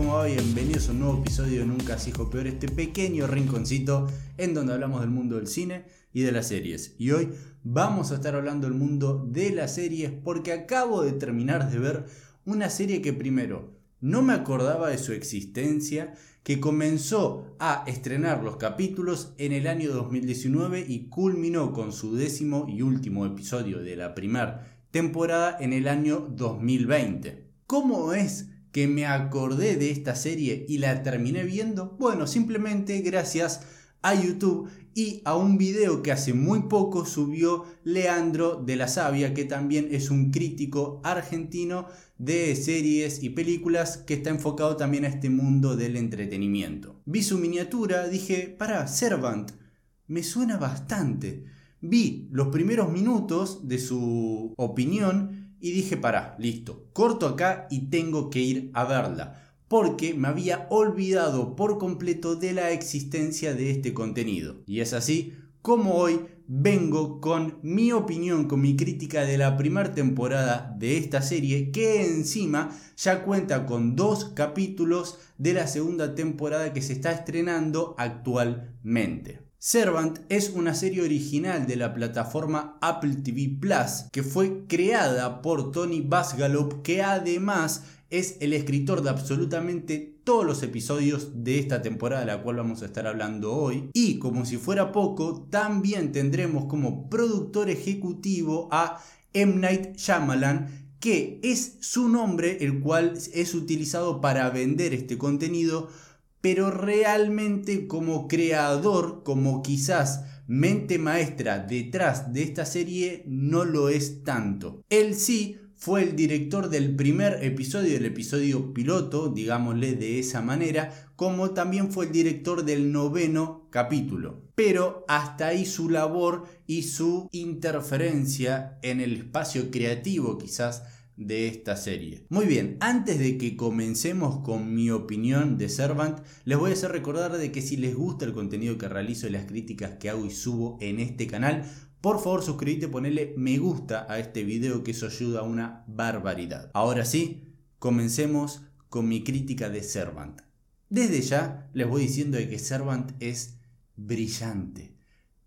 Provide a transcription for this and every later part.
Como va? Bienvenidos a un nuevo episodio de Nunca se hijo peor, este pequeño rinconcito en donde hablamos del mundo del cine y de las series. Y hoy vamos a estar hablando del mundo de las series porque acabo de terminar de ver una serie que primero no me acordaba de su existencia, que comenzó a estrenar los capítulos en el año 2019 y culminó con su décimo y último episodio de la primera temporada en el año 2020. ¿Cómo es que me acordé de esta serie y la terminé viendo? Bueno, simplemente gracias a YouTube y a un video que hace muy poco subió Leandro de la Sabia, que también es un crítico argentino de series y películas que está enfocado también a este mundo del entretenimiento. Vi su miniatura, dije, para, Servant, me suena bastante. Vi los primeros minutos de su opinión y dije, para, listo, corto acá y tengo que ir a verla, porque me había olvidado por completo de la existencia de este contenido. Y es así como hoy vengo con mi opinión, con mi crítica de la primera temporada de esta serie, que encima ya cuenta con dos capítulos de la segunda temporada que se está estrenando actualmente. Servant es una serie original de la plataforma Apple TV Plus que fue creada por Tony Basgalop que además es el escritor de absolutamente todos los episodios de esta temporada de la cual vamos a estar hablando hoy. Y como si fuera poco, también tendremos como productor ejecutivo a M. Night Shyamalan, que es su nombre el cual es utilizado para vender este contenido pero realmente como creador, como quizás mente maestra detrás de esta serie, no lo es tanto. Él sí fue el director del primer episodio, del episodio piloto, digámosle de esa manera, como también fue el director del noveno capítulo. Pero hasta ahí su labor y su interferencia en el espacio creativo quizás de esta serie. Muy bien, antes de que comencemos con mi opinión de Servant, les voy a hacer recordar de que si les gusta el contenido que realizo y las críticas que hago y subo en este canal, por favor suscríbete, ponele me gusta a este video que eso ayuda a una barbaridad. Ahora sí, comencemos con mi crítica de Servant. Desde ya les voy diciendo de que Servant es brillante,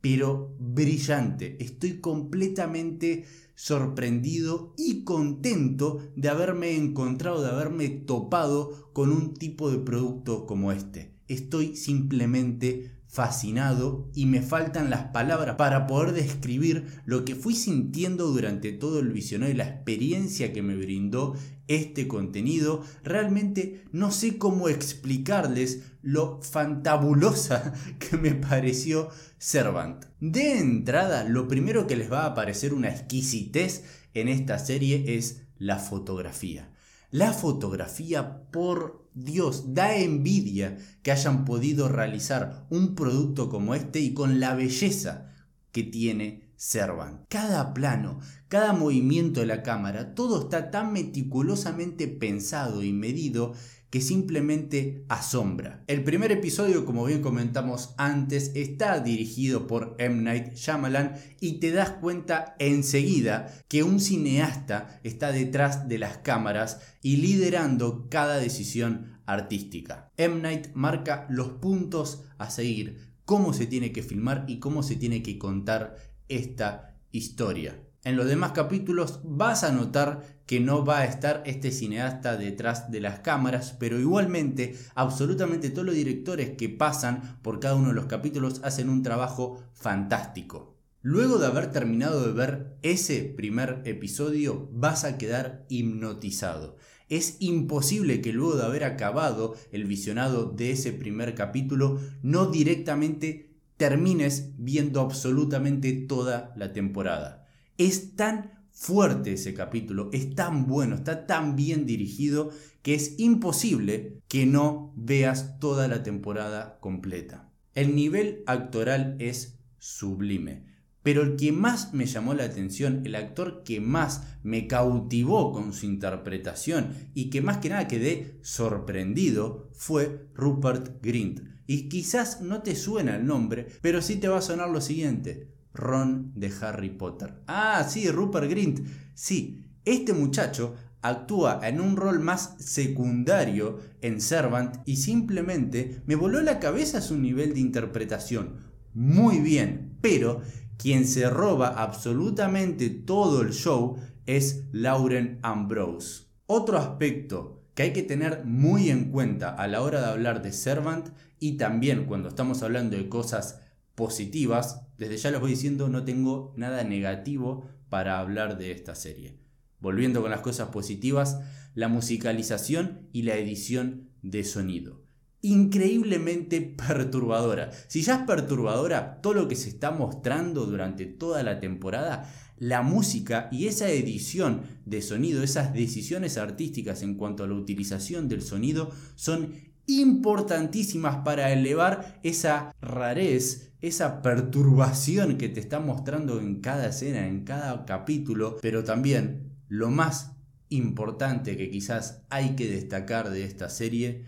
pero brillante. Estoy completamente sorprendido y contento de haberme encontrado, de haberme topado con un tipo de producto como este. Estoy simplemente fascinado y me faltan las palabras para poder describir lo que fui sintiendo durante todo el visionario y la experiencia que me brindó este contenido. Realmente no sé cómo explicarles lo fantabulosa que me pareció Servant. De entrada, lo primero que les va a parecer una exquisitez en esta serie es la fotografía. La fotografía, por Dios, da envidia que hayan podido realizar un producto como este y con la belleza que tiene Servant. Cada plano, cada movimiento de la cámara, todo está tan meticulosamente pensado y medido que simplemente asombra. El primer episodio, como bien comentamos antes, está dirigido por M. Night Shyamalan y te das cuenta enseguida que un cineasta está detrás de las cámaras y liderando cada decisión artística. M. Night marca los puntos a seguir, cómo se tiene que filmar y cómo se tiene que contar esta historia. En los demás capítulos vas a notar que no va a estar este cineasta detrás de las cámaras, pero igualmente absolutamente todos los directores que pasan por cada uno de los capítulos hacen un trabajo fantástico. Luego de haber terminado de ver ese primer episodio vas a quedar hipnotizado. Es imposible que luego de haber acabado el visionado de ese primer capítulo no directamente termines viendo absolutamente toda la temporada. Es tan fuerte ese capítulo, es tan bueno, está tan bien dirigido que es imposible que no veas toda la temporada completa. El nivel actoral es sublime. Pero el que más me llamó la atención, el actor que más me cautivó con su interpretación y que más que nada quedé sorprendido fue Rupert Grint. Y quizás no te suena el nombre, pero sí te va a sonar lo siguiente. Ron de Harry Potter. Ah, sí, Rupert Grint. Sí, este muchacho actúa en un rol más secundario en Servant y simplemente me voló la cabeza su nivel de interpretación. Muy bien, pero quien se roba absolutamente todo el show es Lauren Ambrose. Otro aspecto que hay que tener muy en cuenta a la hora de hablar de Servant y también cuando estamos hablando de cosas positivas, desde ya les voy diciendo no tengo nada negativo para hablar de esta serie. Volviendo con las cosas positivas, la musicalización y la edición de sonido. Increíblemente perturbadora. Si ya es perturbadora todo lo que se está mostrando durante toda la temporada, la música y esa edición de sonido, esas decisiones artísticas en cuanto a la utilización del sonido son importantísimas para elevar esa rarez, esa perturbación que te está mostrando en cada escena, en cada capítulo, pero también lo más importante que quizás hay que destacar de esta serie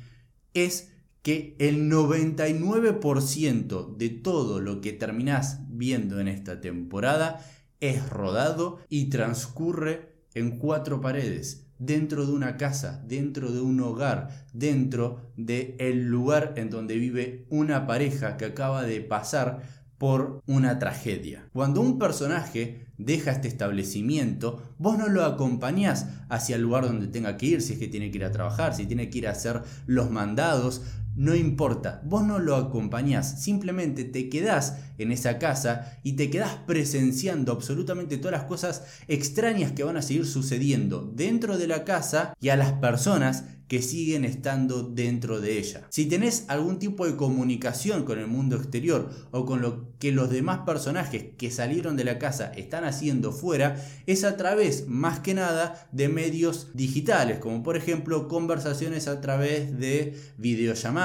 es que el 99% de todo lo que terminás viendo en esta temporada es rodado y transcurre en cuatro paredes, dentro de una casa, dentro de un hogar, dentro de el lugar en donde vive una pareja que acaba de pasar por una tragedia. Cuando un personaje deja este establecimiento, vos no lo acompañás hacia el lugar donde tenga que ir, si es que tiene que ir a trabajar, si tiene que ir a hacer los mandados, no importa, vos no lo acompañás, simplemente te quedás en esa casa y te quedás presenciando absolutamente todas las cosas extrañas que van a seguir sucediendo dentro de la casa y a las personas que siguen estando dentro de ella. Si tenés algún tipo de comunicación con el mundo exterior o con lo que los demás personajes que salieron de la casa están haciendo fuera, es a través más que nada de medios digitales, como por ejemplo conversaciones a través de videollamadas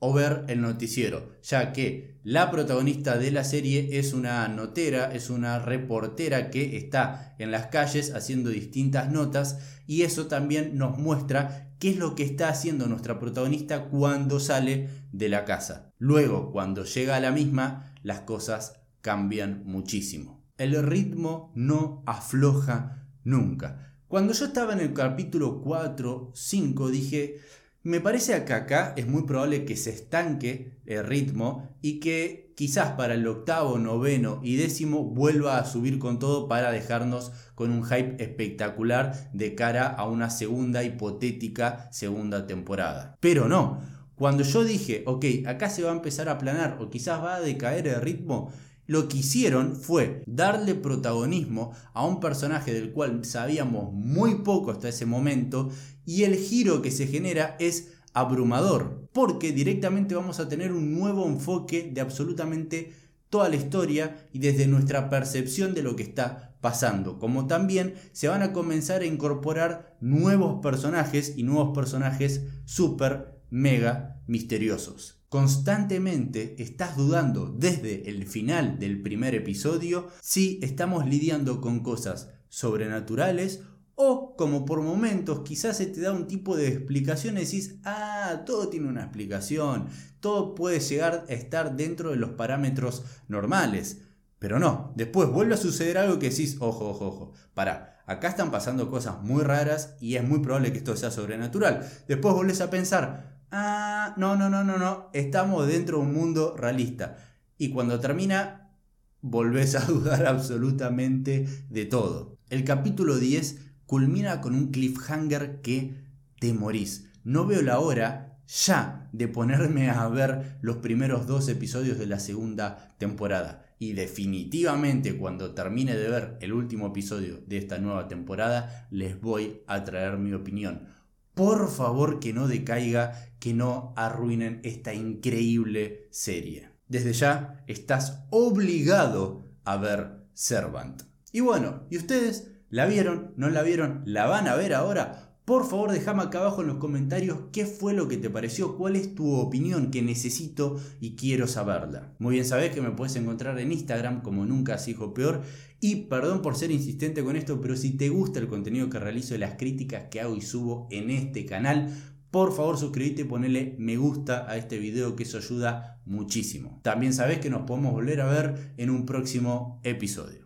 o ver el noticiero, ya que la protagonista de la serie es una notera, es una reportera que está en las calles haciendo distintas notas y eso también nos muestra qué es lo que está haciendo nuestra protagonista cuando sale de la casa. Luego, cuando llega a la misma, las cosas cambian muchísimo. El ritmo no afloja nunca. Cuando yo estaba en el capítulo 4, 5, dije, me parece que acá es muy probable que se estanque el ritmo y que quizás para el octavo, noveno y décimo vuelva a subir con todo para dejarnos con un hype espectacular de cara a una segunda hipotética segunda temporada. Pero no, cuando yo dije, ok, acá se va a empezar a planar o quizás va a decaer el ritmo, lo que hicieron fue darle protagonismo a un personaje del cual sabíamos muy poco hasta ese momento y el giro que se genera es abrumador, porque directamente vamos a tener un nuevo enfoque de absolutamente toda la historia y desde nuestra percepción de lo que está pasando, como también se van a comenzar a incorporar nuevos personajes y nuevos personajes súper mega misteriosos. Constantemente estás dudando desde el final del primer episodio si estamos lidiando con cosas sobrenaturales o como por momentos quizás se te da un tipo de explicación y decís, ah, todo tiene una explicación, todo puede llegar a estar dentro de los parámetros normales. Pero no, después vuelve a suceder algo que decís, ojo, ojo, ojo, para, acá están pasando cosas muy raras y es muy probable que esto sea sobrenatural. Después volvés a pensar, ah, no, no, no, no, no, estamos dentro de un mundo realista. Y cuando termina, volvés a dudar absolutamente de todo. El capítulo 10 culmina con un cliffhanger que te morís. No veo la hora ya de ponerme a ver los primeros dos episodios de la segunda temporada. Y definitivamente cuando termine de ver el último episodio de esta nueva temporada, les voy a traer mi opinión por favor que no decaiga, que no arruinen esta increíble serie. Desde ya estás obligado a ver Servant. Y bueno, ¿y ustedes la vieron? ¿No la vieron? ¿La van a ver ahora? Por favor, déjame acá abajo en los comentarios qué fue lo que te pareció, cuál es tu opinión que necesito y quiero saberla. Muy bien, sabes que me puedes encontrar en Instagram como nunca se hijo peor. Y perdón por ser insistente con esto, pero si te gusta el contenido que realizo y las críticas que hago y subo en este canal, por favor suscríbete y ponele me gusta a este video que eso ayuda muchísimo. También sabes que nos podemos volver a ver en un próximo episodio.